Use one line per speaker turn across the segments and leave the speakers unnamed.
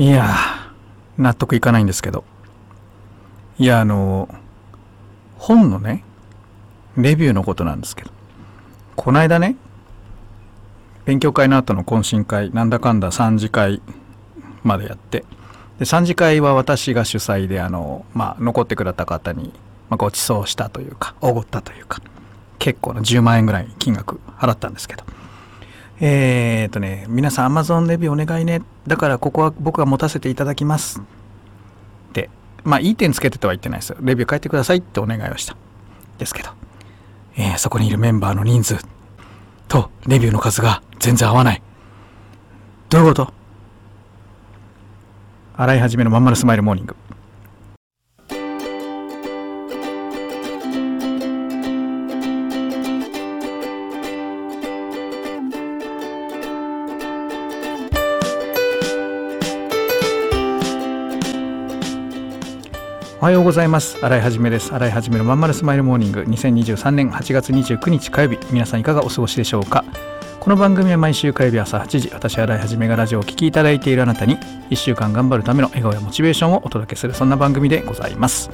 いや納得いかないんですけど。いやあの本のねレビューのことなんですけど。この間ね勉強会の後の懇親会なんだかんだ3次会までやって。で3次会は私が主催であの、まあ、残ってくれた方に、まあ、ご馳走したというかおごったというか結構な10万円ぐらい金額払ったんですけど。えー、っとね皆さん Amazon レビューお願いね。だからここは僕が持たせていただきます。って。まあいい点つけてとは言ってないですよ。レビュー書いてくださいってお願いをした。ですけど、えー、そこにいるメンバーの人数。とレビューの数が全然合わない。どういうこと？洗い始めのまんまるスマイルモーニング。おはようございます。洗いはじめです。洗いはじめのまんまるスマイルモーニング。2023年8月29日火曜日。皆さんいかがお過ごしでしょうか。この番組は毎週火曜日朝8時私洗いはじめがラジオを聴きいただいているあなたに1週間頑張るための笑顔やモチベーションをお届けするそんな番組でございます。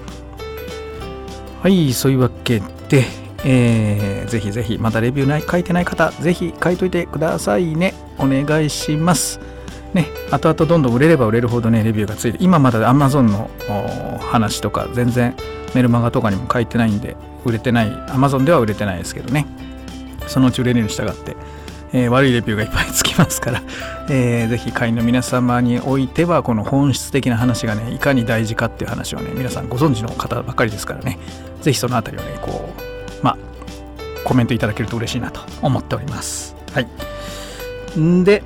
はいそういうわけでえー、ぜひぜひまだレビューない書いてない方ぜひ書いといてくださいね。お願いします。ね、後々どんどん売れれば売れるほどね、レビューがついて、今まだ Amazon の話とか、全然メルマガとかにも書いてないんで、売れてない、Amazon では売れてないですけどね、そのうち売れるに従って、えー、悪いレビューがいっぱいつきますから、えー、ぜひ会員の皆様においては、この本質的な話がね、いかに大事かっていう話をね、皆さんご存知の方ばかりですからね、ぜひそのあたりをね、こう、まあ、コメントいただけると嬉しいなと思っております。はい。んで、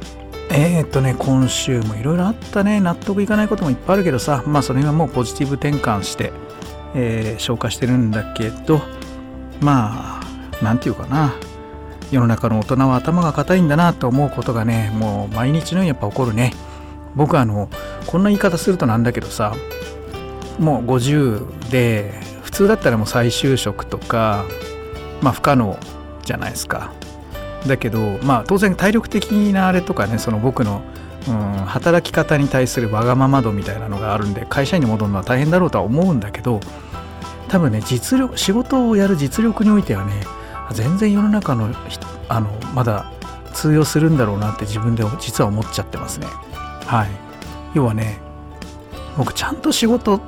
えー、っとね、今週もいろいろあったね。納得いかないこともいっぱいあるけどさ、まあそれはもうポジティブ転換して、えー、消化してるんだけど、まあ、なんていうかな。世の中の大人は頭が固いんだなと思うことがね、もう毎日のようにやっぱ起こるね。僕あの、こんな言い方するとなんだけどさ、もう50で、普通だったらもう再就職とか、まあ不可能じゃないですか。だけどまあ当然体力的なあれとかねその僕の、うん、働き方に対するわがまま度みたいなのがあるんで会社員に戻るのは大変だろうとは思うんだけど多分ね実力仕事をやる実力においてはね全然世の中のあのまだ通用するんだろうなって自分で実は思っちゃってますね。はい。要はね僕ちゃんと仕事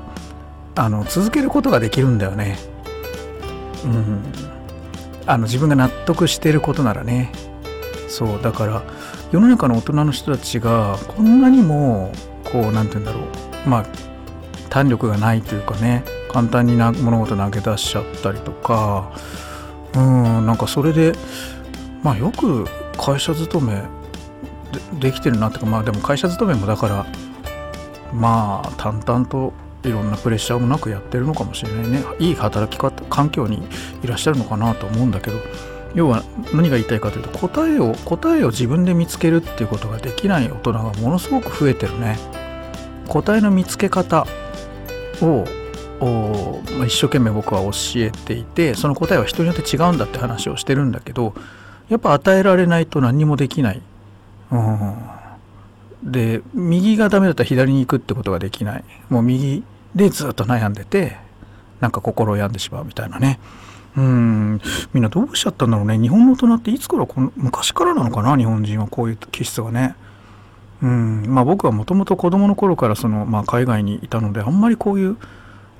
あの続けることができるんだよね。うん。あの自分が納得してることならね。そうだから世の中の大人の人たちがこんなにもこう何て言うんだろう。まあ胆力がないというかね。簡単にな物事投げ出しちゃったりとか。うんなんかそれでまあよく会社勤めでできてるなってかまあでも会社勤めもだからまあ淡々といろんなプレッシャーもなくやってるのかもしれないね。いい働き方環境にいらっしゃるのかなと思うんだけど。要は何が言いたいかというと答えを答えを自分で見つけるっていうことができない大人がものすごく増えてるね。答えの見つけ方を一生懸命僕は教えていてその答えは人によって違うんだって話をしてるんだけどやっぱ与えられないと何もできない、うん、で右がダメだったら左に行くってことができない。もう右でずっと悩んでてなんか心を病んでしまうみたいなね。うん。みんなどうしちゃったんだろうね。日本の大人っていつからこの昔からなのかな日本人はこういう気質がね。うん。まあ僕はもともと子供の頃からその、まあ、海外にいたのであんまりこういう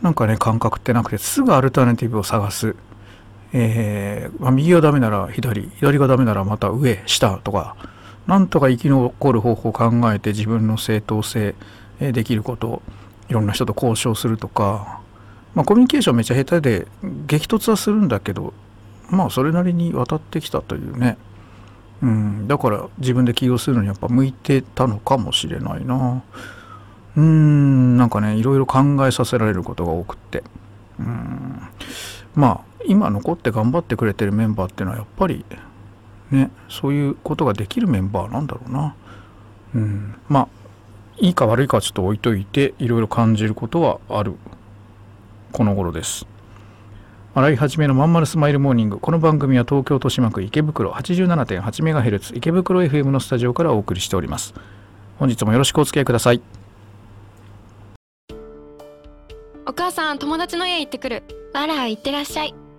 なんかね感覚ってなくてすぐアルタナティブを探す、えーまあ、右がダメなら左左がダメならまた上下とかなんとか生き残る方法を考えて自分の正当性できることいろんな人と交渉するとか、まあ、コミュニケーションめっちゃ下手で激突はするんだけどまあそれなりに渡ってきたというね、うん、だから自分で起業するのにやっぱ向いてたのかもしれないな。うんなんかねいろいろ考えさせられることが多くって。うんまあ今残って頑張ってくれてるメンバーっていうのはやっぱりね、そういうことができるメンバーなんだろうな。うん、まあいいか悪いかはちょっと置いといていろいろ感じることはある。この頃です。洗い始めのまんまるスマイルモーニング。この番組は東京豊島区池袋 87.8MHz 池袋 FM のスタジオからお送りしております。本日もよろしくお付き合いください。
お母さん友達の家行ってくる。
あら行ってらっしゃい。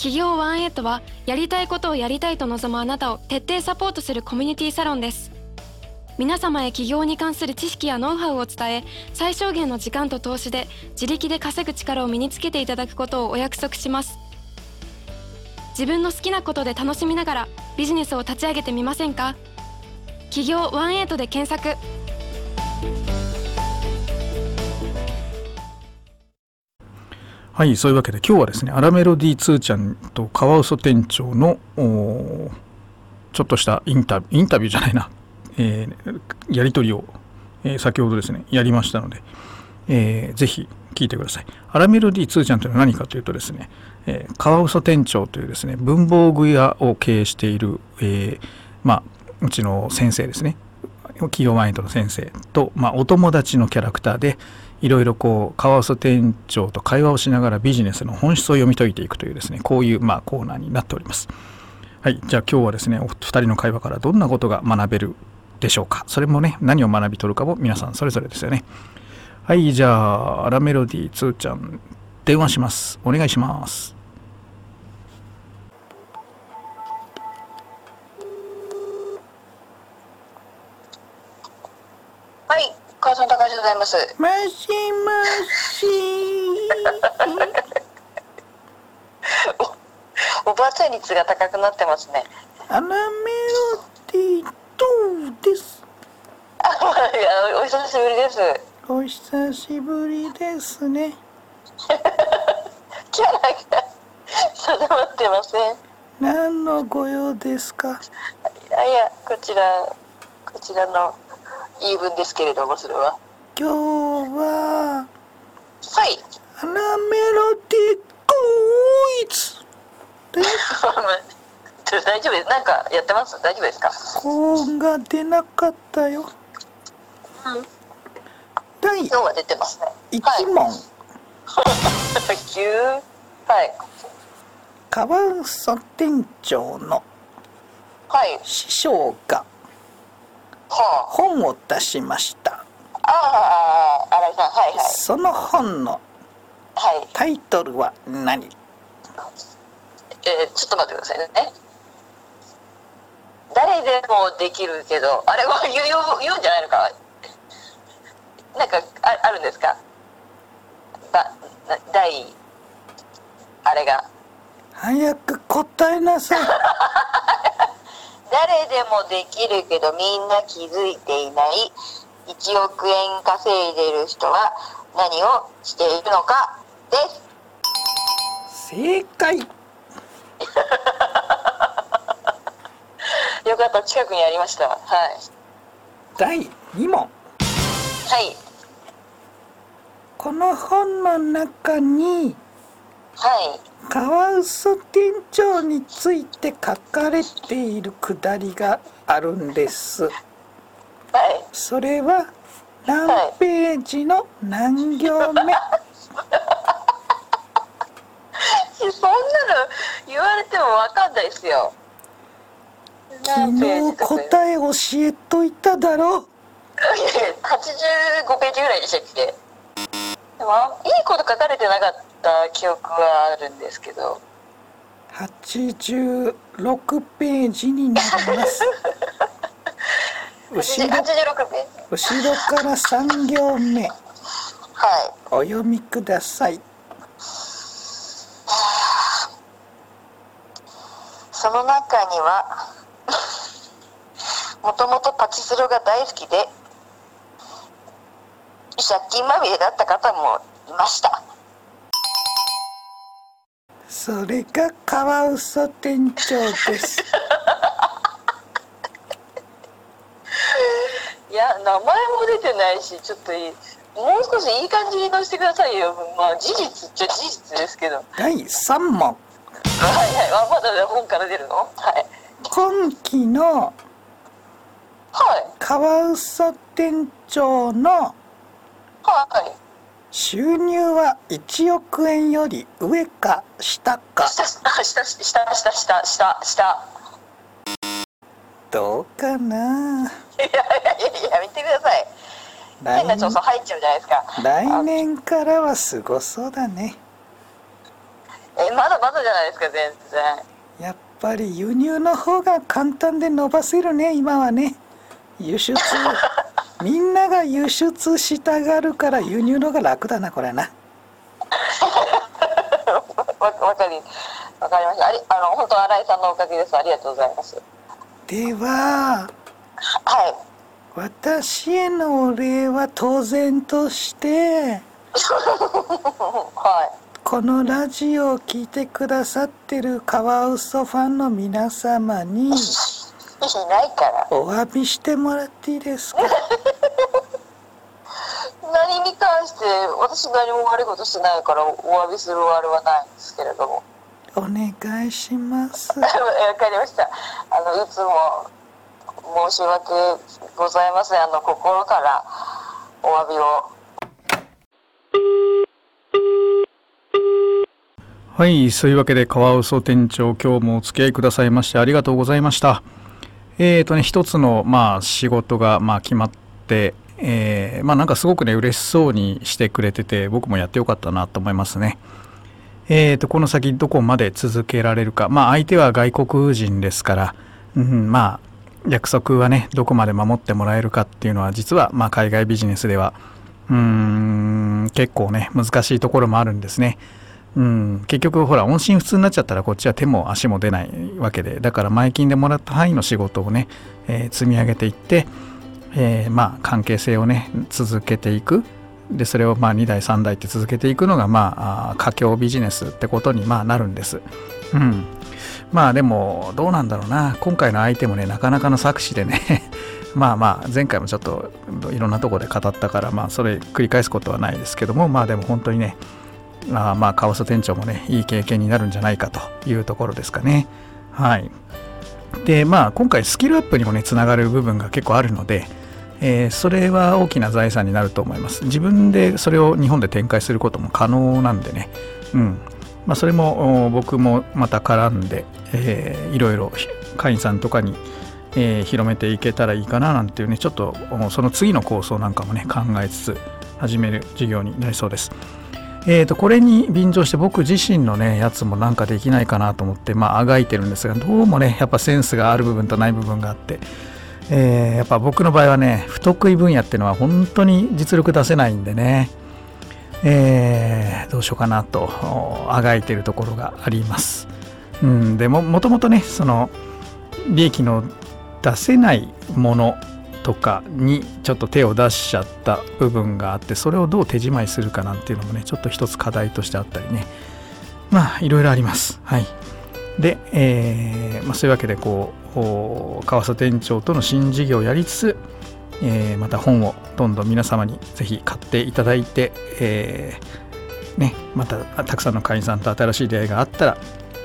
企業ワンエイトはやりたいことをやりたいと望むあなたを徹底サポートするコミュニティサロンです。皆様へ起業に関する知識やノウハウを伝え最小限の時間と投資で自力で稼ぐ力を身につけていただくことをお約束します。自分の好きなことで楽しみながらビジネスを立ち上げてみませんか？企業ワンエイトで検索。
はいそういうわけで今日はですねアラメロディー2ちゃんとカワウソ店長のちょっとしたインタビューインタビューじゃないな、えー、やり取りを、えー、先ほどですねやりましたので、えー、ぜひ聞いてください。アラメロディー2ちゃんというのは何かというとですね、えー、カワウソ店長というですね文房具屋を経営している、えー、まあうちの先生ですね。企業マインドの先生と、まあ、お友達のキャラクターで、いろいろこうカワウソ店長と会話をしながらビジネスの本質を読み解いていくというですねこういうまあコーナーになっております。はいじゃあ今日はですねお二人の会話からどんなことが学べるでしょうか。それもね何を学び取るかも皆さんそれぞれですよね。はいじゃあアラメロディー2ちゃん電話します。お願いします。
はい。母さん高橋でございます。
もしもし
お、おばあちゃん率が高くなってますね。
メロディどうです？
あ、お久しぶりです。
お久しぶりですね
キャラが定まってません。
何のご用ですか？
いやいや、こちら、こちらの言い分ですけれども、それは。
今日は
はい。
アラメロディクイズです
大丈夫です。なんかやってます？大丈夫ですか？
高音が出なかったよ
うん。
第
今日は出てますね。
1問、
急。はい。
カワウソ店長の
はい。
師匠が
は
本を出しました
あ。ああ、新井さん。はいはい。
その本の。タイトルは何
えーちょっと待ってくださいね。誰でもできるけど、あれは言う言うんじゃないのか。なんかああるんですか。だな第あれが
早く答えなさい
誰でもできるけどみんな気づいていない1億円稼いでいる人は何をしているのかです。
正解
よかった近くにありました。はい
第2問
はい
この本の中に
はい。
カワウソ店長について書かれているくだりがあるんです。
はい。
それは何ページの何行目？
そんなの言われてもわかんないですよ。
昨日答え教えといただろう。
いやいや85ページぐらいでしたっけ？でもあいいこと書かれてなかった記憶はあるんですけど。
86ページになります。後ろ
86ページ。
後ろから3行目。
はい。
お読みください。
その中にはもともとパチスロが大好きで借金まみれだった方もいました
それがカワウソ店長です。
いや名前も出てないしちょっといいもう少しいい感じに乗せてくださいよ。まあ事実っちゃ事実ですけど。はい
第3問
はい。あまだ本から出るの？はい。
今期の
はい。
カワウソ店長の
はい
収入は1億円より上か下か。
下 下下下下下下。
どうかな？い
やいやいややめてください。変な調査入っちゃうじゃないですか。
来年からはすごそうだね。
えまだまだじゃないですか全然。
やっぱり輸入の方が簡単で伸ばせるね今はね。輸出 みんなが輸出したがるから輸入の方が楽だなこれな。
わわかりわかりました。ありあの本当新井さんのおかげです。ありがとうございます。
では
はい。
私へのお礼は当然として
はい。
このラジオを聞いてくださってるカワウソファンの皆様に
いないから。
お詫びしてもらっていいですか
何に関して私何も悪いことしてないからお詫びするあれはないんですけれども。
お願いします。
わかりました。あのいつも申し訳ございません。あの心からお詫びを。
はい、そういうわけで、カワウソ店長、今日もお付き合いくださいましてありがとうございました。えーとね、一つの、まあ、仕事が、まあ、決まって、えーまあ、なんかすごくね、嬉しそうにしてくれてて、僕もやってよかったなと思いますね。えーと、この先どこまで続けられるか。まあ、相手は外国人ですから、うん、まあ、約束はね、どこまで守ってもらえるかっていうのは、実は、まあ、海外ビジネスでは、うん、結構ね、難しいところもあるんですね。うん、結局ほら音信不通になっちゃったらこっちは手も足も出ないわけでだから前金でもらった範囲の仕事をね、えー積み上げていって、えーまあ関係性をね続けていく。でそれをまあ2代3代って続けていくのがまあ佳境ビジネスってことにまあなるんです。うん、まあでもどうなんだろうな。今回の相手もねなかなかの作詞でね。まあまあ前回もちょっといろんなところで語ったからまあそれ繰り返すことはないですけどもまあでも本当にねあまあ川瀬店長もねいい経験になるんじゃないかというところですかね。はい。でまあ今回スキルアップにもねつながる部分が結構あるので、えーそれは大きな財産になると思います。自分でそれを日本で展開することも可能なんでね。うん。まあそれも僕もまた絡んで、えーいろいろ会員さんとかにえー広めていけたらいいかななんていうねちょっとその次の構想なんかもね考えつつ始める授業になりそうです。えー、とこれに便乗して僕自身のねやつもなんかできないかなと思ってまああがいてるんですがどうもねやっぱセンスがある部分とない部分があって、えーやっぱ僕の場合はね不得意分野っていうのは本当に実力出せないんでねえーどうしようかなとあがいてるところがあります。うん、でももともとねその利益の出せないものとかにちょっと手を出しちゃった部分があってそれをどう手仕舞いするかなんていうのもねちょっと一つ課題としてあったりね。まあいろいろあります。はい。で、えーまあ、そういうわけでこう川佐店長との新事業をやりつつ、えーまた本をどんどん皆様にぜひ買っていただいて、えーね、またたくさんの会員さんと新しい出会いがあったら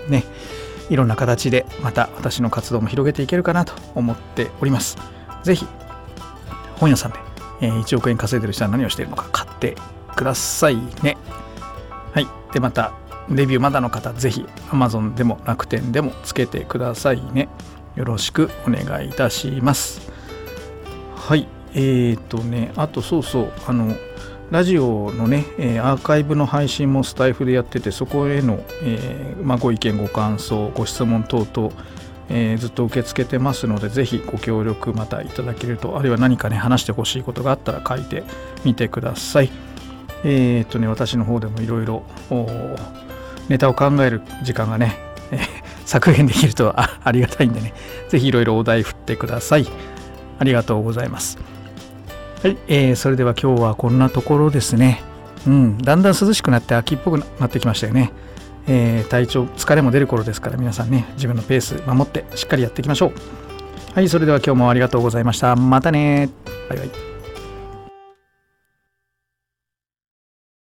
ねいろんな形でまた私の活動も広げていけるかなと思っております。ぜひ本屋さんで、えー1億円稼いでる人は何をしているのか買ってくださいね。はい。で、また、レビューまだの方、ぜひ Amazon でも楽天でもつけてくださいね。よろしくお願いいたします。はい。えーとね、あとそうそう、あの、ラジオのね、えーアーカイブの配信もスタイフでやってて、そこへの、えーまあ、ご意見、ご感想、ご質問等々、えーずっと受け付けてますので、ぜひご協力またいただけると、あるいは何かね、話してほしいことがあったら書いてみてください。えーっとね、私の方でもいろいろネタを考える時間がね、え ー削減できるとあありがたいんでね、ぜひいろいろお題振ってください。ありがとうございます。はい、えーそれでは今日はこんなところですね。うん、だんだん涼しくなって秋っぽくなってきましたよね。えー体調、疲れも出る頃ですから皆さんね、自分のペース守ってしっかりやっていきましょう。はい、それでは今日もありがとうございました。またね。バイバイ。